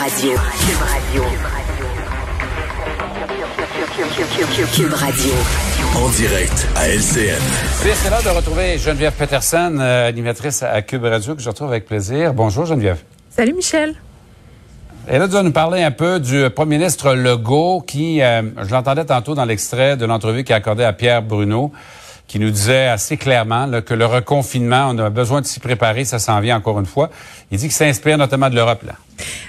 Radio. Cube Radio. Cube Radio. En direct à LCN. c'est l'heure de retrouver Geneviève Peterson, euh, animatrice à Cube Radio, que je retrouve avec plaisir. Bonjour Geneviève. Salut Michel. Et là, tu vas nous parler un peu du premier ministre Legault qui, euh, je l'entendais tantôt dans l'extrait de l'entrevue qu'il a accordé à Pierre Bruno, qui nous disait assez clairement que le reconfinement, on a besoin de s'y préparer, ça s'en vient encore une fois. Il dit qu'il s'inspire notamment de l'Europe. là.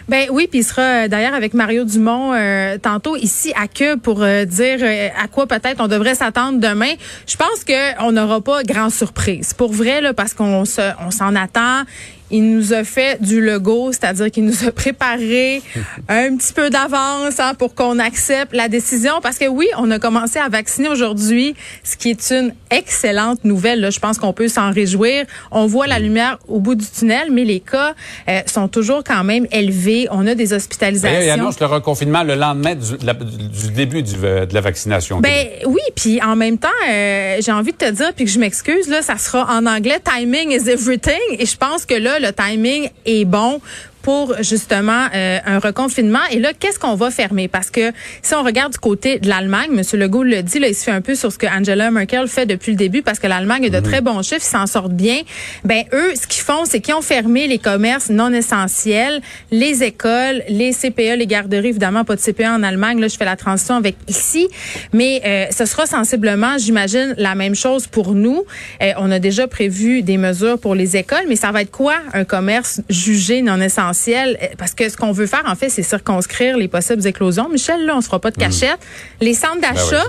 Ben oui, puis il sera euh, d'ailleurs avec Mario Dumont euh, tantôt ici à Cube pour euh, dire à quoi peut-être on devrait s'attendre demain. Je pense que on n'aura pas grand surprise. Pour vrai là, parce qu'on se, on s'en attend. Il nous a fait du logo, c'est-à-dire qu'il nous a préparé un petit peu d'avance hein, pour qu'on accepte la décision. Parce que oui, on a commencé à vacciner aujourd'hui, ce qui est une excellente nouvelle. Là. Je pense qu'on peut s'en réjouir. On voit la lumière au bout du tunnel, mais les cas sont toujours quand même élevé. On a des hospitalisations. il annonce le reconfinement le lendemain du, début euh, de la vaccination. Ben oui, puis en même temps, euh, j'ai envie de te dire, puis que je m'excuse, là, ça sera en anglais, timing is everything. Et je pense que là, le timing est bon pour justement euh, un reconfinement. Et là, qu'est-ce qu'on va fermer? Parce que si on regarde du côté de l'Allemagne, M. Legault le dit, là, il se fait un peu sur ce que Angela Merkel fait depuis le début parce que l'Allemagne a de mhm. très bons chiffres, ils s'en sortent bien. Ben eux, ce qu'ils font, c'est qu'ils ont fermé les commerces non essentiels, les écoles, les CPE, les garderies, évidemment pas de CPE en Allemagne. Là, je fais la transition avec ici, mais euh, ce sera sensiblement, j'imagine, la même chose pour nous. Euh, on a déjà prévu des mesures pour les écoles, mais ça va être quoi un commerce jugé non essentiel? Euh, parce que ce qu'on veut faire, en fait, c'est circonscrire les possibles éclosions. Michel, là, on ne se fera pas de hmm. cachette. Les centres ben d'achat,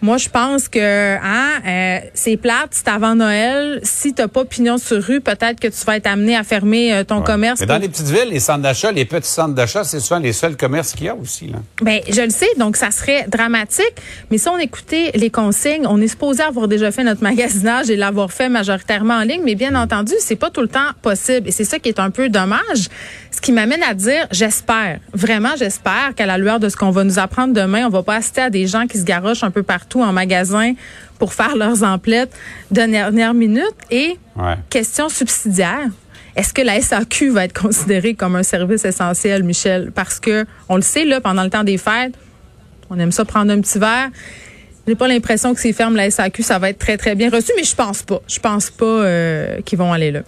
moi, je pense que hein, euh, c'est plate, c'est avant Noël. Si t'as pas pignon sur rue, peut-être que tu vas être amené à fermer euh, ton commerce. Mais dans les petites villes, les centres d'achat, les petits centres d'achat, c'est souvent les seuls commerces qu'il y a aussi. Là. Ben, je le sais, donc ça serait dramatique. Mais si on écoutait les consignes, on est supposé avoir déjà fait notre magasinage et l'avoir fait majoritairement en ligne. Mais bien entendu, c'est pas tout le temps possible. Et c'est ça qui est un peu dommage. Ce qui m'amène à dire, j'espère, vraiment j'espère qu'à la lueur de ce qu'on va nous apprendre demain, on va pas assister à des gens qui se garochent un peu partout en magasin pour faire leurs emplettes de dernière minute. Et question subsidiaire. Est-ce que la SAQ va être considérée comme un service essentiel, Michel? Parce que, on le sait, là, pendant le temps des fêtes, on aime ça prendre un petit verre. J'ai pas l'impression que s'ils ferment la SAQ, ça va être très, très bien reçu, mais je pense pas. Je pense pas euh, qu'ils vont aller là.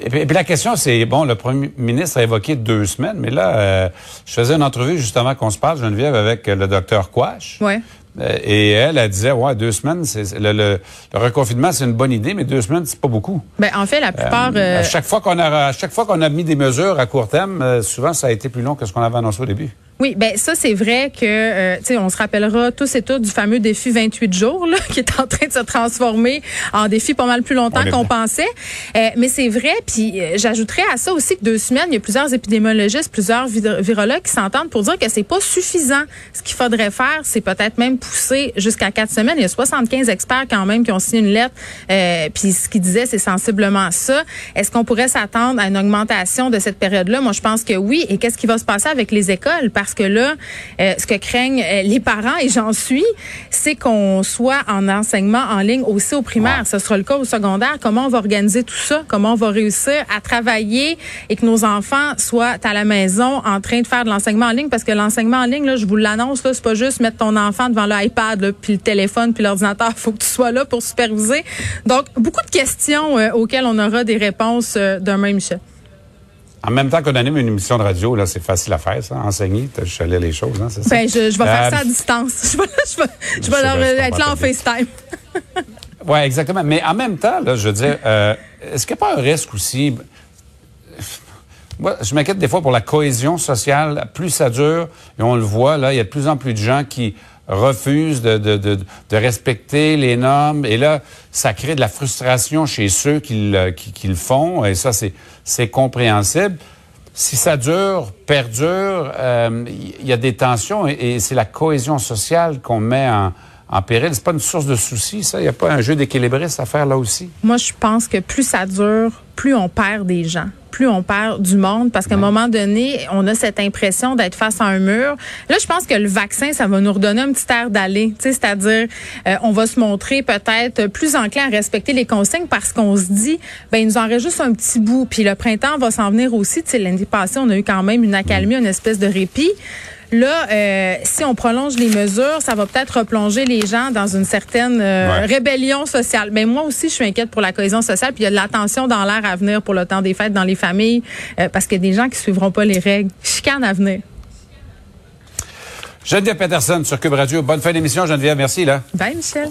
Et puis, la question, c'est, bon, le premier ministre a évoqué deux semaines, mais là, euh, je faisais une entrevue justement qu'on se parle, Geneviève, avec le docteur Quash. Ouais. Euh, et elle, elle disait, ouais, deux semaines, c'est le, le, reconfinement, c'est une bonne idée, mais deux semaines, c'est pas beaucoup. Ben, en fait, la plupart. Euh, à chaque fois qu'on a, à chaque fois qu'on a mis des mesures à court terme, souvent, ça a été plus long que ce qu'on avait annoncé au début. Oui, ben ça c'est vrai que euh, tu sais on se rappellera tous et toutes du fameux défi 28 jours là, qui est en train de se transformer en défi pas mal plus longtemps qu'on pensait. Euh, mais c'est vrai, puis euh, j'ajouterais à ça aussi que deux semaines, il y a plusieurs épidémiologistes, plusieurs virologues qui s'entendent pour dire que c'est pas suffisant. Ce qu'il faudrait faire, c'est peut-être même pousser jusqu'à quatre semaines. Il y a 75 experts quand même qui ont signé une lettre, puis ce qu'ils disaient c'est sensiblement ça. Est-ce qu'on pourrait s'attendre à une augmentation de cette période-là? Moi je pense que oui. Et qu'est-ce qui va se passer avec les écoles? Parce que là, euh, ce que craignent euh, les parents, et j'en suis, c'est qu'on soit en enseignement en ligne aussi au primaire. Ce sera le cas au secondaire. Comment on va organiser tout ça? Comment on va réussir à travailler et que nos enfants soient à la maison en train de faire de l'enseignement en ligne? Parce que l'enseignement en ligne, là, je vous l'annonce, là, c'est pas juste mettre ton enfant devant l'iPad, puis le téléphone, puis l'ordinateur. Il faut que tu sois là pour superviser. Donc, beaucoup de questions euh, auxquelles on aura des réponses demain, Michel. En même temps qu'on anime une émission de radio, là, c'est facile à faire, ça, enseigner, juste les choses, hein, c'est ça? Ben, je, vais faire ça à euh, distance. Je vais, je vais, leur, être là en FaceTime. oui, exactement. Mais en même temps, là, je veux dire, euh, est-ce qu'il n'y a pas un risque aussi? Moi, je m'inquiète des fois pour la cohésion sociale. Plus ça dure, et on le voit, là, il y a de plus en plus de gens qui refusent de, respecter les normes. Et là, ça crée de la frustration chez ceux qui le, font. Et ça, c'est compréhensible. Si ça dure, perdure, il euh, y a des tensions et, c'est la cohésion sociale qu'on met en, en péril. C'est pas une source de soucis, ça? Il n'y a pas un jeu d'équilibriste à faire là aussi? Moi, je pense que plus ça dure, plus on perd des gens plus on perd du monde parce qu'à un moment donné, on a cette impression d'être face à un mur. Là, je pense que le vaccin, ça va nous redonner un petit air d'aller, c'est-à-dire euh, on va se montrer peut-être plus enclin à respecter les consignes parce qu'on se dit, ben il nous en reste juste un petit bout. Puis le printemps va s'en venir aussi. L'année passée, on a eu quand même une accalmie, une espèce de répit. Là, euh, si on prolonge les mesures, ça va peut-être replonger les gens dans une certaine euh, rébellion sociale. Mais moi aussi, je suis inquiète pour la cohésion sociale. Puis il y a de l'attention dans l'air à venir pour le temps des fêtes dans les familles, euh, parce qu'il y a des gens qui suivront pas les règles. Chicane à venir. Geneviève Peterson sur Cube Radio. Bonne fin d'émission, Geneviève. Merci, là. Bye, Michel.